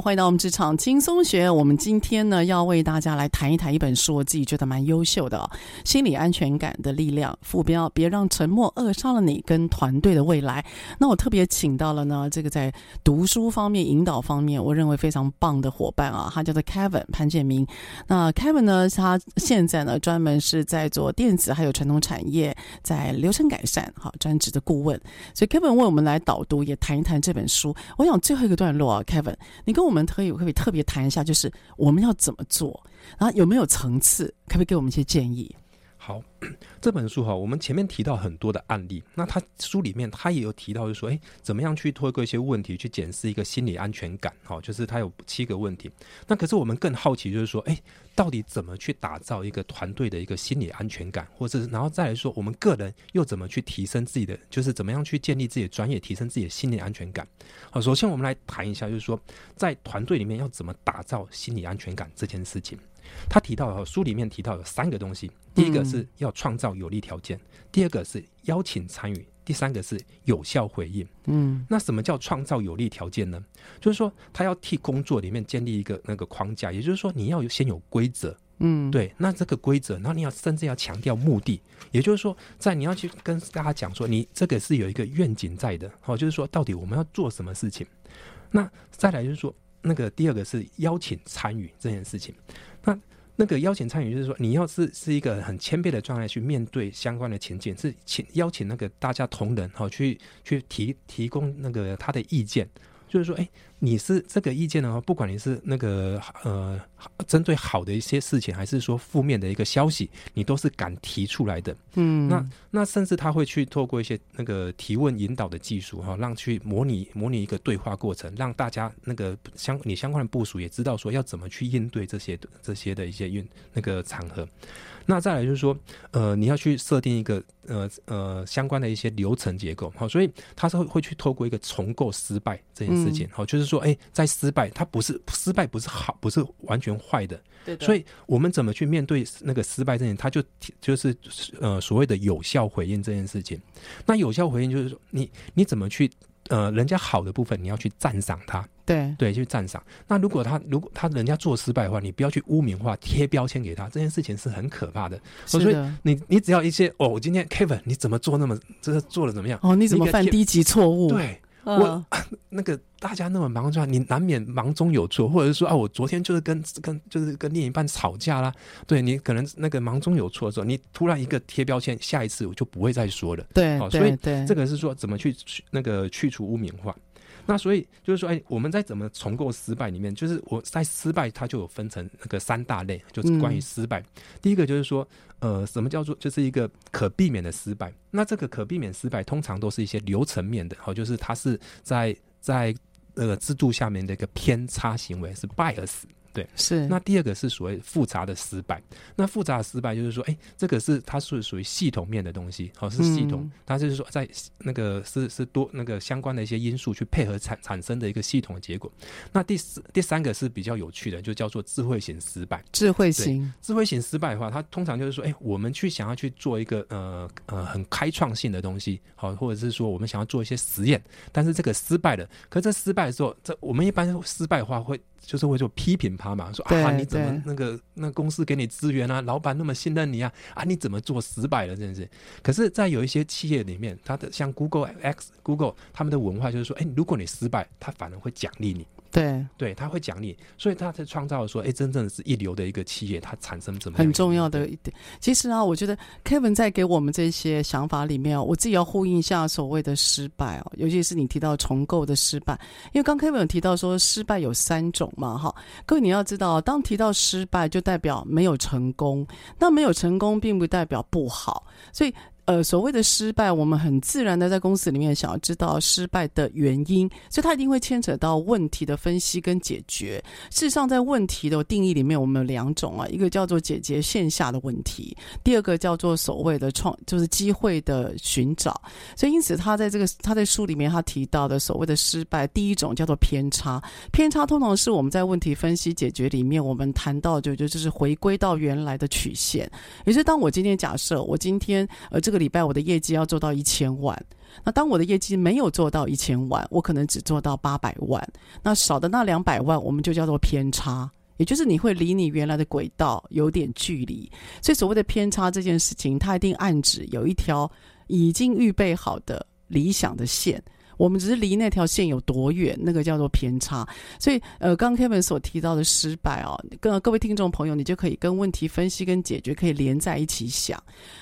欢迎到我们职场轻松学。我们今天呢，要为大家来谈一谈一本书，我自己觉得蛮优秀的哦，《心理安全感的力量》。副标：别让沉默扼杀了你跟团队的未来。那我特别请到了呢，这个在读书方面、引导方面，我认为非常棒的伙伴啊，他叫做 Kevin 潘建明。那 Kevin 呢，他现在呢，专门是在做电子还有传统产业在流程改善好专职的顾问。所以 Kevin 为我们来导读，也谈一谈这本书。我想最后一个段落啊，Kevin。你跟我我们可以可以特别谈一下，就是我们要怎么做，然后有没有层次，可不可以给我们一些建议？好，(clears throat) 这本书哈，我们前面提到很多的案例，那他书里面他也有提到，就是说，哎，怎么样去透过一些问题去检视一个心理安全感？哈，就是他有七个问题。那可是我们更好奇，就是说，哎，到底怎么去打造一个团队的一个心理安全感，或者是然后再来说，我们个人又怎么去提升自己的，就是怎么样去建立自己的专业，提升自己的心理安全感？好，首先我们来谈一下，就是说，在团队里面要怎么打造心理安全感这件事情。他提到，书里面提到有三个东西，第一个是要创造有利条件，嗯、第二个是邀请参与，第三个是有效回应。嗯，那什么叫创造有利条件呢？就是说，他要替工作里面建立一个那个框架，也就是说，你要先有规则。嗯，对，那这个规则，然后你要甚至要强调目的，也就是说，在你要去跟大家讲说，你这个是有一个愿景在的，好，就是说，到底我们要做什么事情。那再来就是说，那个第二个是邀请参与这件事情。那那个邀请参与，就是说，你要是是一个很谦卑的状态去面对相关的情境，是请邀请那个大家同仁哈，去去提提供那个他的意见。就是说，哎，你是这个意见的话，不管你是那个呃，针对好的一些事情，还是说负面的一个消息，你都是敢提出来的。嗯，那那甚至他会去透过一些那个提问引导的技术哈，让去模拟模拟一个对话过程，让大家那个相你相关的部署也知道说要怎么去应对这些这些的一些运那个场合。那再来就是说，呃，你要去设定一个呃呃相关的一些流程结构，好，所以他是会会去透过一个重构失败这件事情，好、嗯，就是说，哎，在失败，它不是失败，不是好，不是完全坏的，对的。所以我们怎么去面对那个失败这件他就就是呃所谓的有效回应这件事情。那有效回应就是说，你你怎么去？呃，人家好的部分，你要去赞赏他，对对，去赞赏。那如果他如果他人家做失败的话，你不要去污名化、贴标签给他，这件事情是很可怕的。所以你你只要一些哦，我今天 Kevin 你怎么做那么这个做的怎么样？哦，你怎么犯低级错误？对。我 (coughs) 那个大家那么忙转，你难免忙中有错，或者是说啊，我昨天就是跟跟就是跟另一半吵架啦。对，你可能那个忙中有错的时候，你突然一个贴标签，下一次我就不会再说了。对，哦所以这个是说怎么去那个去除污名化。那所以就是说，哎，我们在怎么重构失败里面，就是我在失败，它就有分成那个三大类，就是关于失败。第一个就是说，呃，什么叫做就是一个可避免的失败？那这个可避免失败，通常都是一些流程面的，好，就是它是在在那个制度下面的一个偏差行为，是 bias。对，是。那第二个是所谓复杂的失败。那复杂的失败就是说，哎，这个是它是属于系统面的东西，好，是系统。它就是说，在那个是是多那个相关的一些因素去配合产产生的一个系统的结果。那第四第三个是比较有趣的，就叫做智慧型失败。智慧型智慧型失败的话，它通常就是说，哎，我们去想要去做一个呃呃很开创性的东西，好，或者是说我们想要做一些实验，但是这个失败了。可是这失败的时候，这我们一般失败的话会。就是会说批评他嘛，说啊，你怎么那个那公司给你资源啊，老板那么信任你啊，啊你怎么做失败了？真的是。可是，在有一些企业里面，它的像 Google X、Google 他们的文化就是说，哎、欸，如果你失败，他反而会奖励你。对。对，他会奖励，所以他才创造了说，哎，真正是一流的一个企业，它产生怎么样很重要的一点。其实啊，我觉得 Kevin 在给我们这些想法里面，我自己要呼应一下所谓的失败哦，尤其是你提到重构的失败，因为刚 Kevin 有提到说失败有三种嘛，哈，各位你要知道，当提到失败，就代表没有成功，那没有成功并不代表不好，所以。呃，所谓的失败，我们很自然的在公司里面想要知道失败的原因，所以它一定会牵扯到问题的分析跟解决。事实上，在问题的定义里面，我们有两种啊，一个叫做解决线下的问题，第二个叫做所谓的创，就是机会的寻找。所以，因此他在这个他在书里面他提到的所谓的失败，第一种叫做偏差。偏差通常是我们在问题分析解决里面，我们谈到就就就是回归到原来的曲线。也就是当我今天假设我今天呃这个。礼拜我的业绩要做到一千万。那当我的业绩没有做到一千万，我可能只做到八百万，那少的那两百万，我们就叫做偏差，也就是你会离你原来的轨道有点距离。所以所谓的偏差这件事情，它一定暗指有一条已经预备好的理想的线。我们只是离那条线有多远，那个叫做偏差。所以，呃，刚 Kevin 所提到的失败哦，跟各位听众朋友，你就可以跟问题分析跟解决可以连在一起想。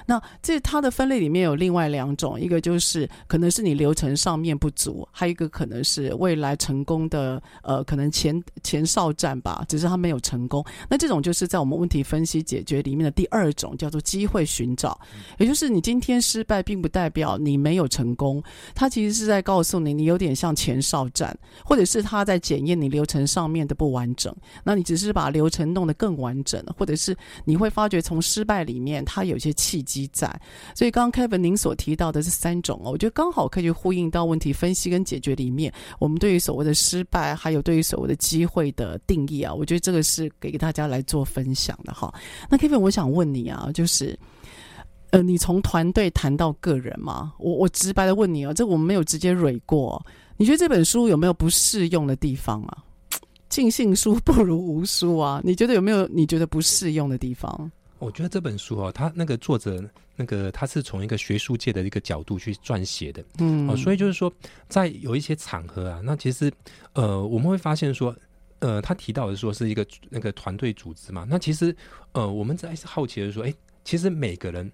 那这它的分类里面有另外两种，一个就是可能是你流程上面不足，还有一个可能是未来成功的，呃，可能前前哨战吧，只是它没有成功。那这种就是在我们问题分析解决里面的第二种，叫做机会寻找。也就是你今天失败，并不代表你没有成功，它其实是在告诉。送你，你有点像前哨战，或者是他在检验你流程上面的不完整。那你只是把流程弄得更完整，或者是你会发觉从失败里面它有些契机在。所以刚刚 Kevin 您所提到的这三种哦，我觉得刚好可以去呼应到问题分析跟解决里面，我们对于所谓的失败，还有对于所谓的机会的定义啊，我觉得这个是给大家来做分享的哈。那 Kevin，我想问你啊，就是。呃，你从团队谈到个人吗？我我直白的问你哦，这我们没有直接蕊过。你觉得这本书有没有不适用的地方啊？(tsk) 尽信书不如无书啊！你觉得有没有你觉得不适用的地方？我觉得这本书哦，他那个作者那个他是从一个学术界的一个角度去撰写的，嗯，哦，所以就是说，在有一些场合啊，那其实呃，我们会发现说，呃，他提到的说是一个那个团队组织嘛，那其实呃，我们在好奇的说，哎，其实每个人。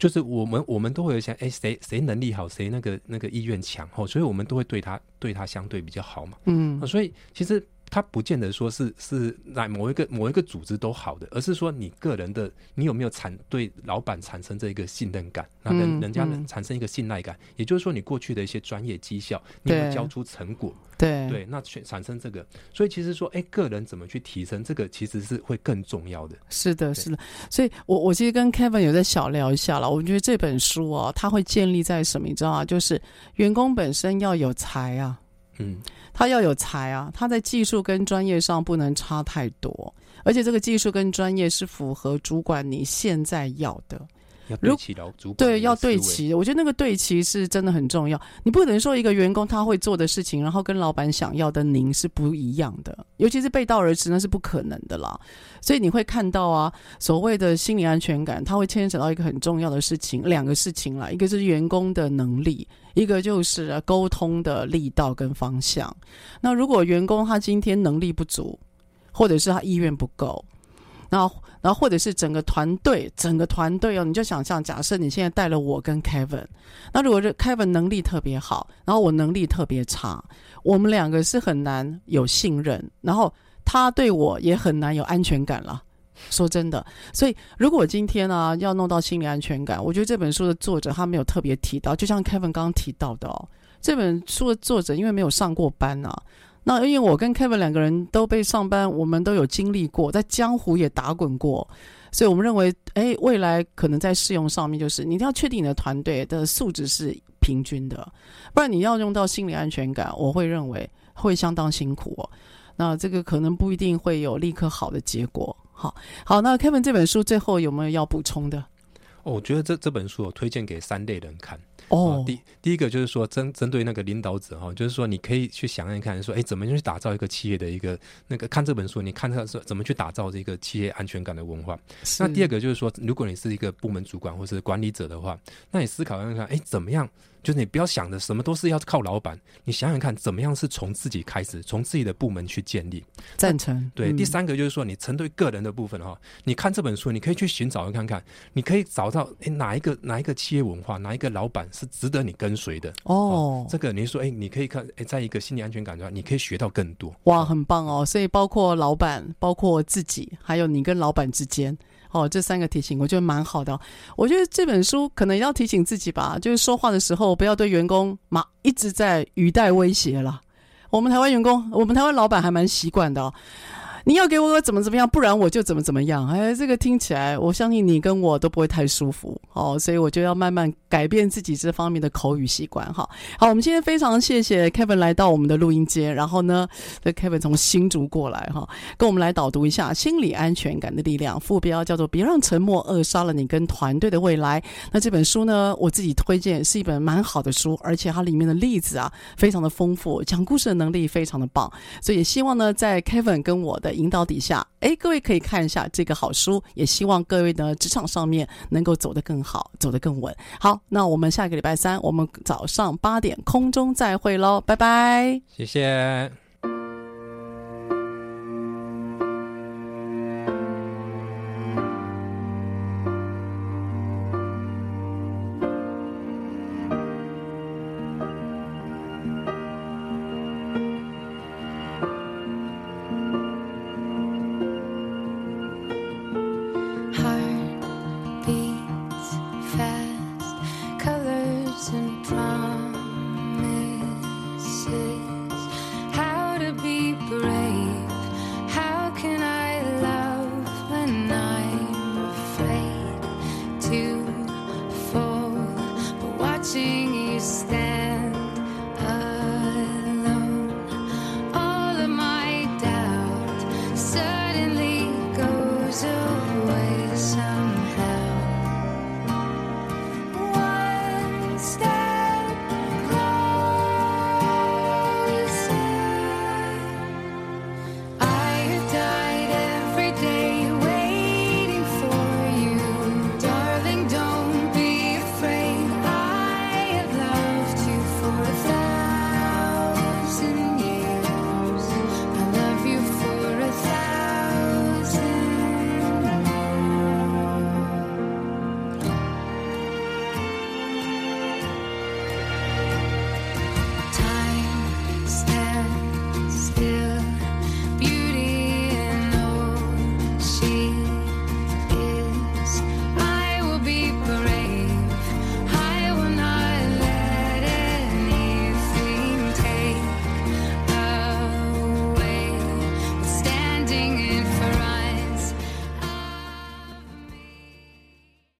就是我们，我们都会有想，哎，谁谁能力好，谁那个那个意愿强，哦，所以我们都会对他对他相对比较好嘛，嗯，所以其实。他不见得说是是来某一个某一个组织都好的，而是说你个人的你有没有产对老板产生这一个信任感，那人人家能产生一个信赖感，也就是说你过去的一些专业绩效，你有交出成果？对对，那产生这个，所以其实说，哎，个人怎么去提升这个，其实是会更重要的。是的，是的。所以我我其实跟 Kevin 有在小聊一下了，我觉得这本书哦，它会建立在什么？你知道啊？就是员工本身要有才啊。嗯，他要有才啊，他在技术跟专业上不能差太多，而且这个技术跟专业是符合主管你现在要的。要对齐了主管，对，要对齐。我觉得那个对齐是真的很重要。你不能说一个员工他会做的事情，然后跟老板想要的您是不一样的，尤其是背道而驰，那是不可能的啦。所以你会看到啊，所谓的心理安全感，它会牵扯到一个很重要的事情，两个事情啦，一个是员工的能力，一个就是沟通的力道跟方向。那如果员工他今天能力不足，或者是他意愿不够，那然后或者是整个团队，整个团队哦，你就想象，假设你现在带了我跟 Kevin，那如果是 Kevin 能力特别好，然后我能力特别差，我们两个是很难有信任，然后他对我也很难有安全感了。说真的，所以如果今天呢、啊、要弄到心理安全感，我觉得这本书的作者他没有特别提到，就像 Kevin 刚刚提到的哦，这本书的作者因为没有上过班啊。那因为我跟 Kevin 两个人都被上班，我们都有经历过，在江湖也打滚过，所以我们认为，哎，未来可能在适用上面，就是你一定要确定你的团队的素质是平均的，不然你要用到心理安全感，我会认为会相当辛苦哦。那这个可能不一定会有立刻好的结果。好，好，那 Kevin 这本书最后有没有要补充的？哦，我觉得这这本书我推荐给三类人看。哦，第第一个就是说针针对那个领导者哈，就是说你可以去想想看，说哎，怎么去打造一个企业的一个那个看这本书，你看他说怎么去打造这个企业安全感的文化。那第二个就是说，如果你是一个部门主管或是管理者的话，那你思考看看，哎，怎么样？就是你不要想着什么都是要靠老板，你想想看，怎么样是从自己开始，从自己的部门去建立。赞成。对，嗯、第三个就是说，你针对个人的部分哈，你看这本书，你可以去寻找看看，你可以找到诶哪一个哪一个企业文化，哪一个老板是值得你跟随的。哦，哦，这个你说诶，你可以看诶，在一个心理安全感上，你可以学到更多。哇，很棒哦！所以包括老板，包括自己，还有你跟老板之间。哦，这三个提醒我觉得蛮好的。我觉得这本书可能要提醒自己吧，就是说话的时候不要对员工嘛一直在语带威胁了。我们台湾员工，我们台湾老板还蛮习惯的，你要给我怎么怎么样，不然我就怎么怎么样。哎，这个听起来，我相信你跟我都不会太舒服哦，所以我就要慢慢改变自己这方面的口语习惯哈。好，我们今天非常谢谢 Kevin 来到我们的录音间，然后呢，这 Kevin 从新竹过来哈，跟我们来导读一下《心理安全感的力量》，副标叫做“别让沉默扼杀了你跟团队的未来”。那这本书呢，我自己推荐是一本蛮好的书，而且它里面的例子啊，非常的丰富，讲故事的能力非常的棒，所以也希望呢，在 Kevin 跟我的引导底下，哎，各位可以看一下这个好书，也希望各位呢，职场上面能够走得更好，走得更稳。好，那我们下个礼拜三，我们早上八点空中再会喽，拜拜，谢谢。